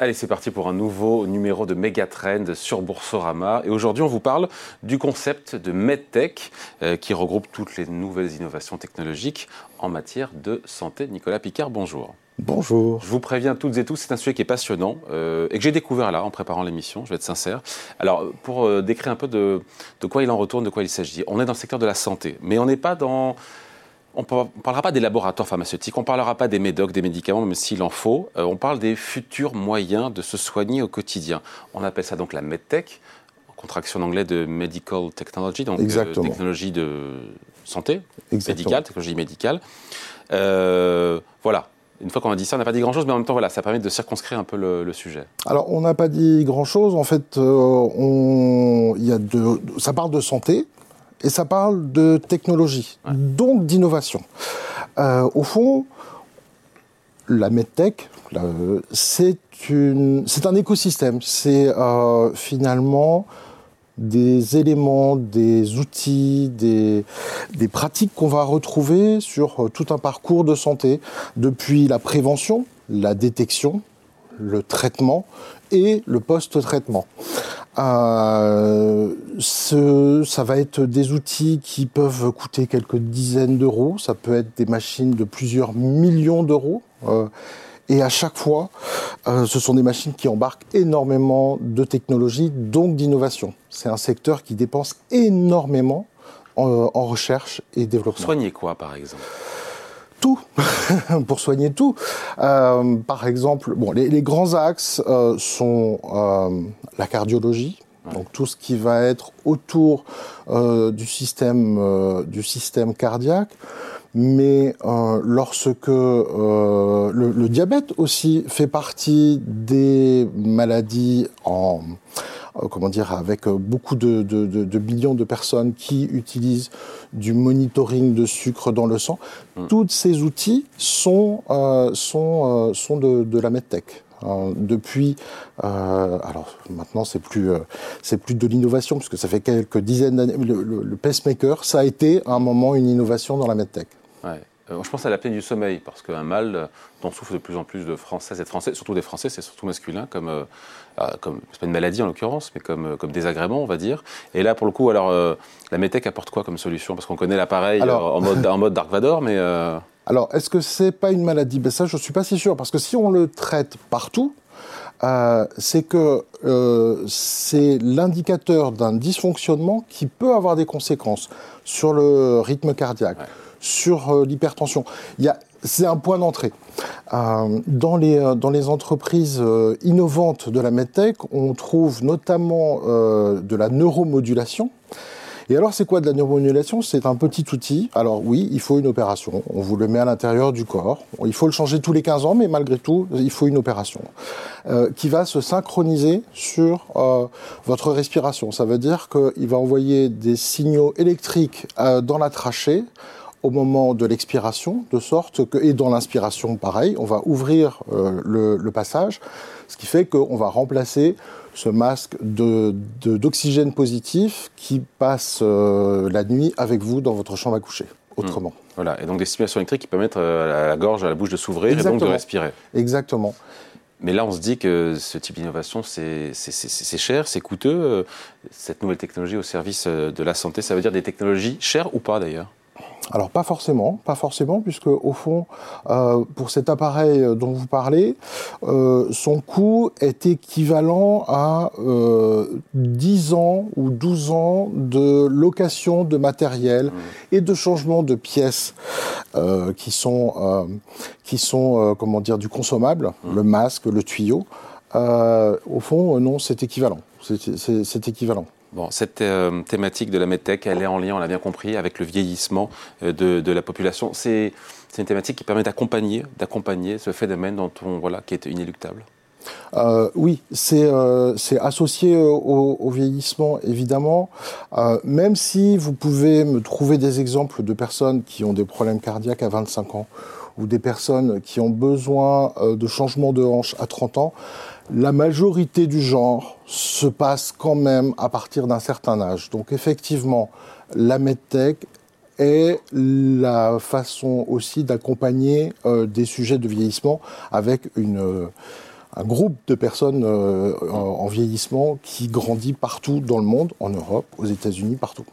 Allez, c'est parti pour un nouveau numéro de Megatrend sur Boursorama. Et aujourd'hui, on vous parle du concept de MedTech euh, qui regroupe toutes les nouvelles innovations technologiques en matière de santé. Nicolas Picard, bonjour. Bonjour. Je vous préviens toutes et tous, c'est un sujet qui est passionnant euh, et que j'ai découvert là en préparant l'émission, je vais être sincère. Alors, pour euh, décrire un peu de, de quoi il en retourne, de quoi il s'agit, on est dans le secteur de la santé, mais on n'est pas dans on ne parlera pas des laboratoires pharmaceutiques, on ne parlera pas des médocs, des médicaments, même s'il en faut. Euh, on parle des futurs moyens de se soigner au quotidien. On appelle ça donc la MedTech, contraction en anglais de Medical Technology, donc euh, technologie de santé, médicale, technologie médicale. Euh, voilà. Une fois qu'on a dit ça, on n'a pas dit grand-chose, mais en même temps, voilà, ça permet de circonscrire un peu le, sujet. Alors, on n'a pas dit grand-chose. En fait, on, y a de, ça parle de santé, et ça parle de technologie, donc d'innovation. Euh, au fond, la medtech, c'est un écosystème. C'est euh, finalement des éléments, des outils, des, des pratiques qu'on va retrouver sur euh, tout un parcours de santé, depuis la prévention, la détection, le traitement et le post-traitement. Euh, ce, ça va être des outils qui peuvent coûter quelques dizaines d'euros, ça peut être des machines de plusieurs millions d'euros. Euh, et à chaque fois, euh, ce sont des machines qui embarquent énormément de technologie, donc d'innovation. C'est un secteur qui dépense énormément en, en recherche et développement. Soigner quoi, par exemple? Tout, pour soigner tout. Euh, par exemple, bon, les, grands axes euh, sont euh, la cardiologie, donc tout ce qui va être autour du système du système cardiaque. Mais lorsque le, le, diabète aussi fait partie des maladies en euh, comment dire, avec euh, beaucoup de, de, millions de personnes qui utilisent du monitoring de sucre dans le sang. Mm. Tous ces outils sont, euh, sont, sont de, la medtech. depuis, alors maintenant c'est plus c'est plus de l'innovation puisque ça fait quelques dizaines d'années. Le, pacemaker, ça a été à un moment une innovation dans la medtech. Ouais. Je pense à l'apnée du sommeil parce qu'un mal dont souffrent de plus en plus de Françaises et de Français, surtout des Français, c'est surtout masculin comme euh, comme c'est pas une maladie en l'occurrence, mais comme, comme désagrément, on va dire. Et là, pour le coup, alors euh, la METEC apporte quoi comme solution? Parce qu'on connaît l'appareil euh, en, mode, en mode Dark Vador, mais. Alors, est-ce que c'est pas une maladie? Ben Ça, je suis pas si sûr, parce que si on le traite partout, c'est que c'est l'indicateur d'un dysfonctionnement qui peut avoir des conséquences sur le rythme cardiaque, sur l'hypertension. Il y a c'est un point d'entrée. Euh, dans, les, euh, dans les entreprises euh, innovantes de la medtech, on trouve notamment de la neuromodulation. Et alors, c'est quoi de la neuromodulation? C'est un petit outil. Alors oui, il faut une opération. On vous le met à l'intérieur du corps. Il faut le changer tous les 15 ans, mais malgré tout, il faut une opération qui va se synchroniser sur votre respiration. Ça veut dire qu'il va envoyer des signaux électriques dans la trachée au moment de l'expiration, de sorte que, et dans l'inspiration, pareil, on va ouvrir euh, le, passage, ce qui fait qu'on va remplacer ce masque d'oxygène de, positif qui passe euh, la nuit avec vous dans votre chambre à coucher, autrement. Mmh. Voilà, et donc des stimulations électriques qui permettent euh, à la gorge, à la bouche de s'ouvrir et donc de respirer. Exactement. Mais là, on se dit que ce type d'innovation, c'est cher, c'est coûteux. Cette nouvelle technologie au service de la santé, ça veut dire des technologies chères ou pas d'ailleurs? Alors pas forcément, pas forcément, puisque au fond, euh, pour cet appareil dont vous parlez, euh, son coût est équivalent à 10 euh, ans ou 12 ans de location de matériel mmh. et de changement de pièces qui sont, qui sont comment dire, du consommable, mmh. le masque, le tuyau. au fond, non, c'est équivalent. C'est équivalent. Bon, cette euh, thématique de la medtech, elle est en lien, on l'a bien compris, avec le vieillissement euh, de, de, la population. C'est une thématique qui permet d'accompagner, d'accompagner ce phénomène dont on, voilà, qui est inéluctable. Euh, oui, c'est associé au, au, vieillissement, évidemment. Même si vous pouvez me trouver des exemples de personnes qui ont des problèmes cardiaques à 25 ans ou des personnes qui ont besoin de changement de hanche à 30 ans, la majorité du genre se passe quand même à partir d'un certain âge. Donc effectivement, la medtech est la façon aussi d'accompagner des sujets de vieillissement avec une un groupe de personnes en, vieillissement qui grandit partout dans le monde, en Europe, aux États-Unis, partout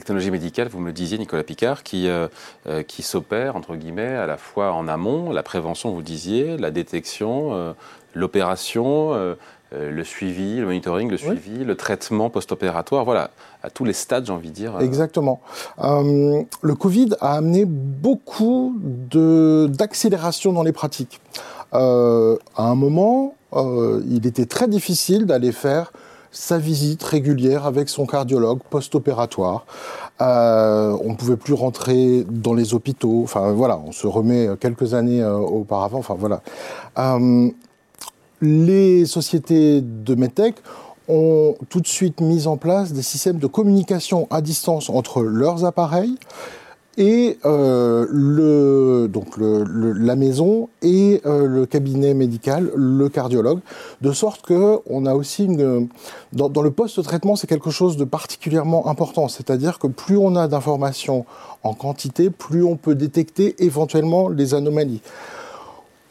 technologie médicale, vous me le disiez, Nicolas Picard, qui, euh, euh, qui s'opère, entre guillemets, à la fois en amont, la prévention, vous disiez, la détection, euh, l'opération, le suivi, le monitoring, le suivi, le traitement post-opératoire, voilà, à tous les stades, j'ai envie de dire. Exactement. le Covid a amené beaucoup d'accélération dans les pratiques. à un moment, il était très difficile d'aller faire sa visite régulière avec son cardiologue post-opératoire. Euh, on ne pouvait plus rentrer dans les hôpitaux. Enfin voilà, on se remet quelques années euh, auparavant. Enfin voilà. Euh, les sociétés de medtech ont tout de suite mis en place des systèmes de communication à distance entre leurs appareils et euh, le, donc le, la maison et euh, le cabinet médical, le cardiologue, de sorte que on a aussi une dans, dans le poste de traitement, c'est quelque chose de particulièrement important, c'est-à-dire que plus on a d'informations en quantité, plus on peut détecter éventuellement les anomalies.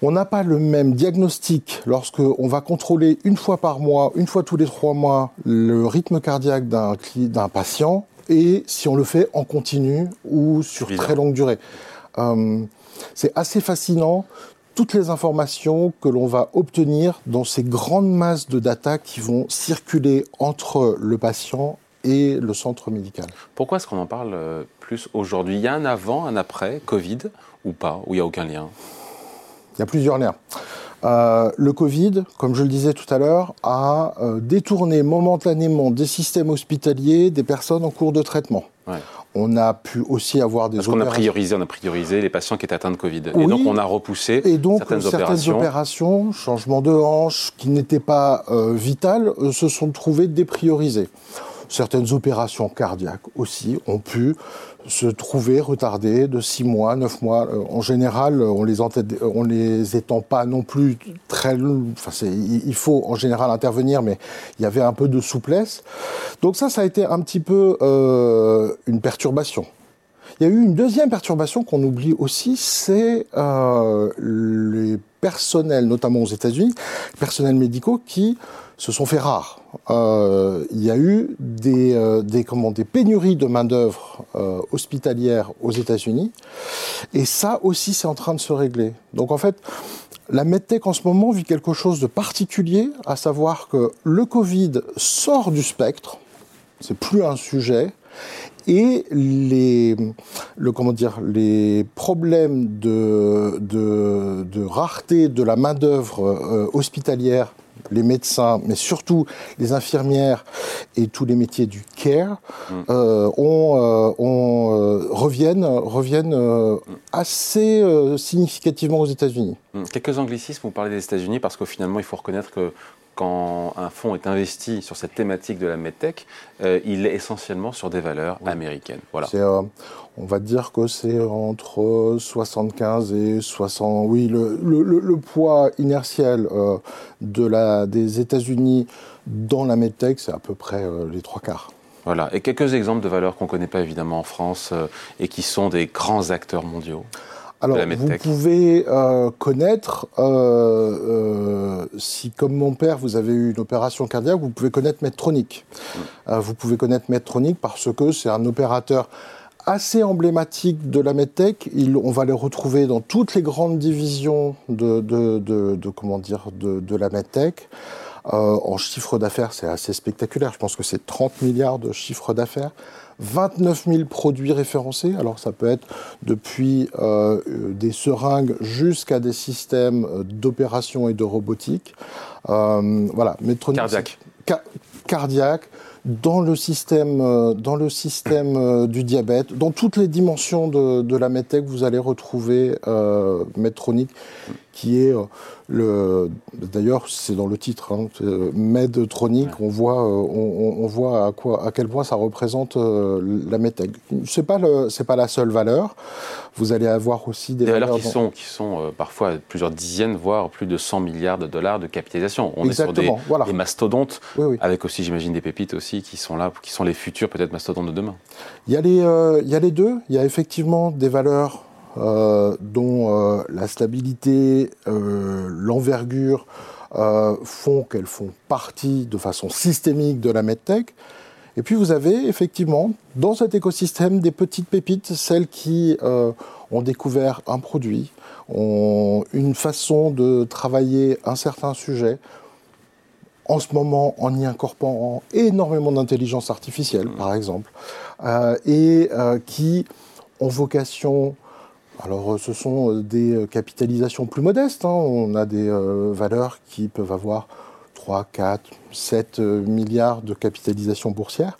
On n'a pas le même diagnostic lorsque on va contrôler une fois par mois, une fois tous les trois mois, le rythme cardiaque d'un patient et si on le fait en continu ou sur très longue durée. Euh, c'est assez fascinant toutes les informations que l'on va obtenir dans ces grandes masses de data qui vont circuler entre le patient et le centre médical. Pourquoi est-ce qu'on en parle euh, plus aujourd'hui? Il y a un avant, un après Covid ou pas? Ou il n'y a aucun lien? Il y a plusieurs liens. Euh, le Covid, comme je le disais tout à l'heure, a euh, détourné momentanément des systèmes hospitaliers des personnes en cours de traitement. On a pu aussi avoir des Parce qu'on a priorisé, on a priorisé les patients qui étaient atteints de Covid. et donc on a repoussé et donc, certaines, certaines opérations. changement de hanche, qui n'étaient pas euh, vitales, se sont trouvées dépriorisées. Certaines opérations cardiaques aussi ont pu se trouver retardées de 6 mois, 9 mois. Euh, en général, on les, on les étend pas non plus très... Enfin, il faut en général intervenir, mais il y avait un peu de souplesse. Donc ça, ça a été un petit peu euh, une perturbation. Il y a eu une deuxième perturbation qu'on oublie aussi, c'est euh, les personnels, notamment aux États-Unis, personnels médicaux qui se sont fait rares. Euh, il y a eu des, euh, des, comment, pénuries de main-d'œuvre euh, hospitalière aux États-Unis. Et ça aussi, c'est en train de se régler. Donc en fait, la MedTech en ce moment vit quelque chose de particulier, à savoir que le Covid sort du spectre, c'est plus un sujet, et les, le, comment dire, les problèmes de, de, de rareté de la main-d'œuvre hospitalière les médecins, mais surtout les infirmières et tous les métiers du care, mm. euh, on, euh, euh, reviennent, reviennent assez significativement aux États-Unis. Mm. Quelques anglicismes, vous parlez des États-Unis, parce qu'au finalement, il faut reconnaître que quand un fonds est investi sur cette thématique de la medtech, il est essentiellement sur des valeurs américaines. Voilà. on va dire que c'est entre 75 et 60. Oui, le, le, poids inertiel de la, des États-Unis dans la medtech, c'est à peu près euh, les trois quarts. Voilà. Et quelques exemples de valeurs qu'on ne connaît pas évidemment en France euh, et qui sont des grands acteurs mondiaux. Alors, vous pouvez euh, connaître, si comme mon père, vous avez eu une opération cardiaque, vous pouvez connaître Medtronic. Mm. vous pouvez connaître Medtronic parce que c'est un opérateur assez emblématique de la medtech. on va les retrouver dans toutes les grandes divisions de, de, de, comment dire de, la medtech. Euh, en chiffre d'affaires, c'est assez spectaculaire. Je pense que c'est 30 milliards de chiffre d'affaires. 29 000 produits référencés. Alors ça peut être depuis euh, des seringues jusqu'à des systèmes euh, d'opération et de robotique. Euh, voilà, Medtronic. Cardiaque. cardiaque dans le système, dans le système du diabète, dans toutes les dimensions de, de la medtech, vous allez retrouver euh, Medtronic qui est le. D'ailleurs, c'est dans le titre, hein, Medtronic. On voit, on, voit à quoi, à quel point ça représente la medtech. C'est pas c'est pas la seule valeur. Vous allez avoir aussi des, valeurs, qui sont, qui sont parfois plusieurs dizaines, voire plus de 100 milliards de dollars de capitalisation. On est sur des, des mastodontes, avec aussi, j'imagine, des pépites aussi qui sont là, qui sont les futurs peut-être mastodontes de demain. Il y a les, euh, il y a les deux. Il y a effectivement des valeurs euh, dont euh, la stabilité, l'envergure font qu'elles font partie de façon systémique de la medtech. Et puis vous avez effectivement dans cet écosystème des petites pépites, celles qui ont découvert un produit, ont une façon de travailler un certain sujet, en ce moment en y incorporant énormément d'intelligence artificielle, par exemple, euh, et euh, qui ont vocation. Alors, ce sont des capitalisations plus modestes. Hein. On a des euh, valeurs qui peuvent avoir 3, 4, 7 milliards de capitalisation boursière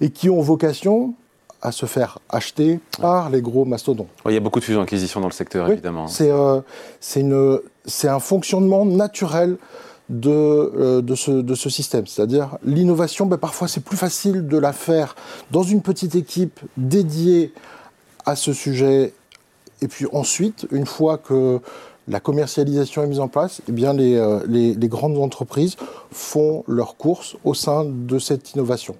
et qui ont vocation à se faire acheter par les gros mastodons. il y a beaucoup de fusions-acquisitions dans le secteur, évidemment. C'est un fonctionnement naturel de, euh, de, ce, de, ce, système. C'est-à-dire l'innovation, ben, parfois c'est plus facile de la faire dans une petite équipe dédiée à ce sujet. Et puis ensuite, une fois que la commercialisation est mise en place, eh bien les, euh, les, les grandes entreprises font leur course au sein de cette innovation.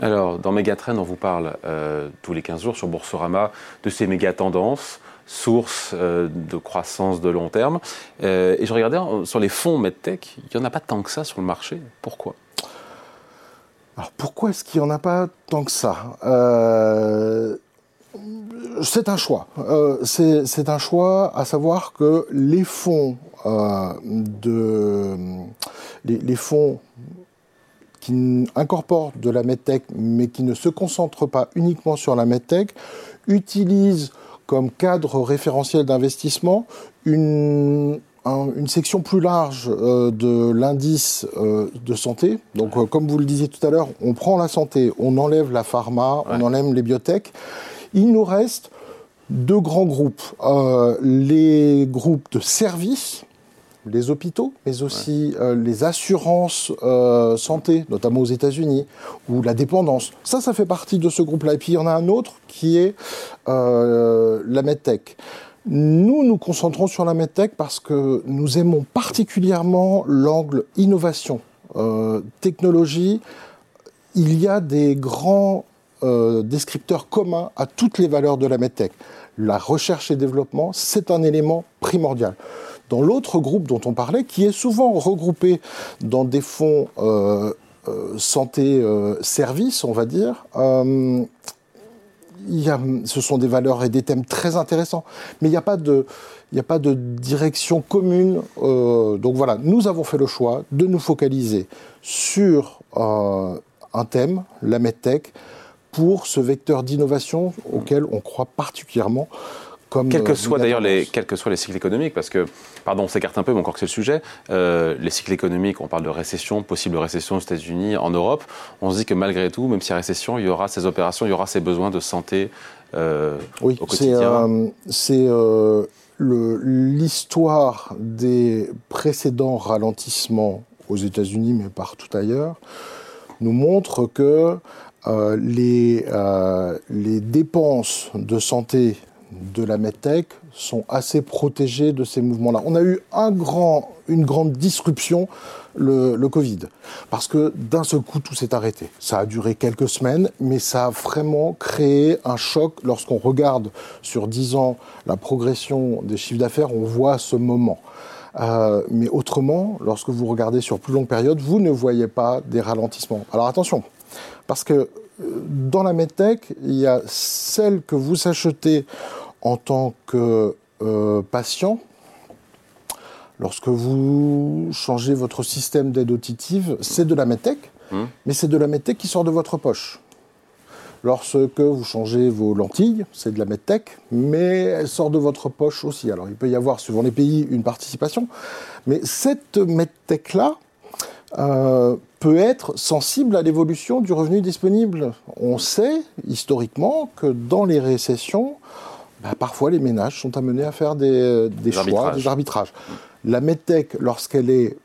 Alors, dans Megatrend, on vous parle euh, tous les 15 jours sur Boursorama de ces méga tendances source euh, de croissance de long terme. Et je regardais sur les fonds MedTech, il n'y en a pas tant que ça sur le marché. Pourquoi? Alors pourquoi est-ce qu'il n'y en a pas tant que ça? C'est un choix. c'est un choix à savoir que les fonds de les, les fonds qui incorporent de la medtech, mais qui ne se concentrent pas uniquement sur la medtech, utilisent comme cadre référentiel d'investissement une, une section plus large euh, de l'indice euh, de santé. Donc, euh, comme vous le disiez tout à l'heure, on prend la santé, on enlève la pharma, on enlève les biotech. Il nous reste deux grands groupes. les groupes de services, les hôpitaux, mais aussi euh, les assurances euh, santé, notamment aux États-Unis, ou la dépendance. Ça, ça fait partie de ce groupe-là. Et puis il y en a un autre qui est euh, la medtech. Nous, nous concentrons sur la medtech parce que nous aimons particulièrement l'angle innovation, technologie. Il y a des grands descripteurs communs à toutes les valeurs de la medtech. La recherche et développement, c'est un élément primordial dans l'autre groupe dont on parlait, qui est souvent regroupé dans des fonds euh, euh, santé-service, euh, on va dire. Ce sont des valeurs et des thèmes très intéressants, mais il n'y a pas de direction commune. donc voilà, nous avons fait le choix de nous focaliser sur un thème, la medtech, pour ce vecteur d'innovation auquel on croit particulièrement quels que, soient d'ailleurs les, quels que soient les cycles économiques, parce que, pardon, on s'écarte un peu, mais encore que c'est le sujet, euh, les cycles économiques, on parle de récession, possible récession aux États-Unis, en Europe, on se dit que malgré tout, même s'il y a récession, il y aura ces opérations, il y aura ces besoins de santé euh, oui, au quotidien. c'est euh, l'histoire des précédents ralentissements aux États-Unis, mais partout ailleurs, nous montre que les, les dépenses de santé de la medtech sont assez protégés de ces mouvements-là. On a eu une grande disruption, le, Covid, parce que d'un seul coup, tout s'est arrêté. Ça a duré quelques semaines, mais ça a vraiment créé un choc. Lorsqu'on regarde sur 10 ans la progression des chiffres d'affaires, on voit ce moment. Euh, mais autrement, lorsque vous regardez sur plus longue période, vous ne voyez pas des ralentissements. Alors attention, parce que euh, dans la medtech, il y a celle que vous achetez en tant que euh, patient, lorsque vous changez votre système d'aide auditive, c'est de la medtech, mmh. mais c'est de la medtech qui sort de votre poche. Lorsque vous changez vos lentilles, c'est de la medtech, mais elle sort de votre poche aussi. Alors il peut y avoir, suivant les pays, une participation, mais cette medtech-là euh, peut être sensible à l'évolution du revenu disponible. On sait historiquement que dans les récessions, bah, parfois les ménages sont amenés à faire des, choix, des arbitrages. La medtech, lorsqu'elle est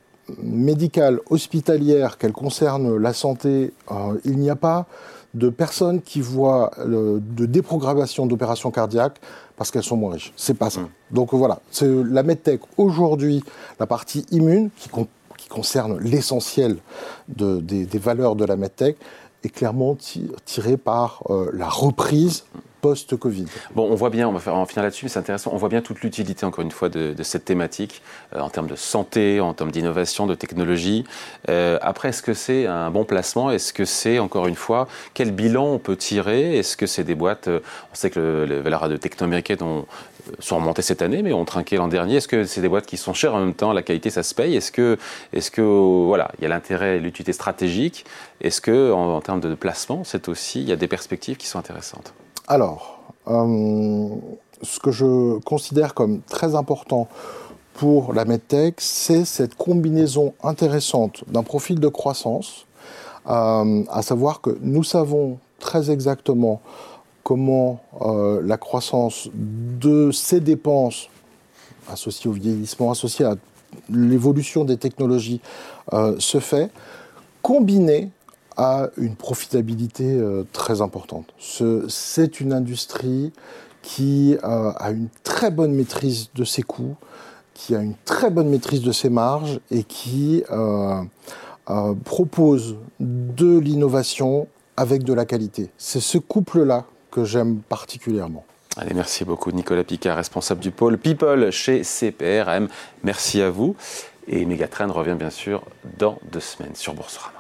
médicale, hospitalière, qu'elle concerne la santé, euh, il n'y a pas de personnes qui voient de déprogrammation d'opérations cardiaques parce qu'elles sont moins riches. C'est pas ça. Mm. Donc voilà, c'est la medtech aujourd'hui, la partie immune qui, concerne l'essentiel des, valeurs de la medtech est clairement tirée par euh, la reprise post-Covid. Bon, on voit bien, on va faire en finir là-dessus, mais c'est intéressant, on voit bien toute l'utilité, encore une fois, de, cette thématique, euh, en termes de santé, en termes d'innovation, de technologie. Euh, après, est-ce que c'est un bon placement? Est-ce que c'est, encore une fois, quel bilan on peut tirer? Est-ce que c'est des boîtes, euh, on sait que les valeurs de techno américaines sont remontées cette année, mais ont trinqué l'an dernier. Est-ce que c'est des boîtes qui sont chères en même temps, la qualité, ça se paye. Est-ce que, est-ce que, voilà, il y a l'intérêt, l'utilité stratégique? Est-ce que, en termes de placement, c'est aussi, il y a des perspectives qui sont intéressantes? Alors, euh, ce que je considère comme très important pour la MedTech, c'est cette combinaison intéressante d'un profil de croissance, euh, à savoir que nous savons très exactement comment euh, la croissance de ces dépenses associées au vieillissement, associées à l'évolution des technologies se fait, combinée a une profitabilité euh, très importante. C'est une industrie qui euh, a une très bonne maîtrise de ses coûts, qui a une très bonne maîtrise de ses marges et qui euh, propose de l'innovation avec de la qualité. C'est ce couple-là que j'aime particulièrement. Allez, merci beaucoup Nicolas Picard, responsable du pôle People chez CPRM. Merci à vous. Et Megatrend revient bien sûr dans deux semaines sur Boursorama.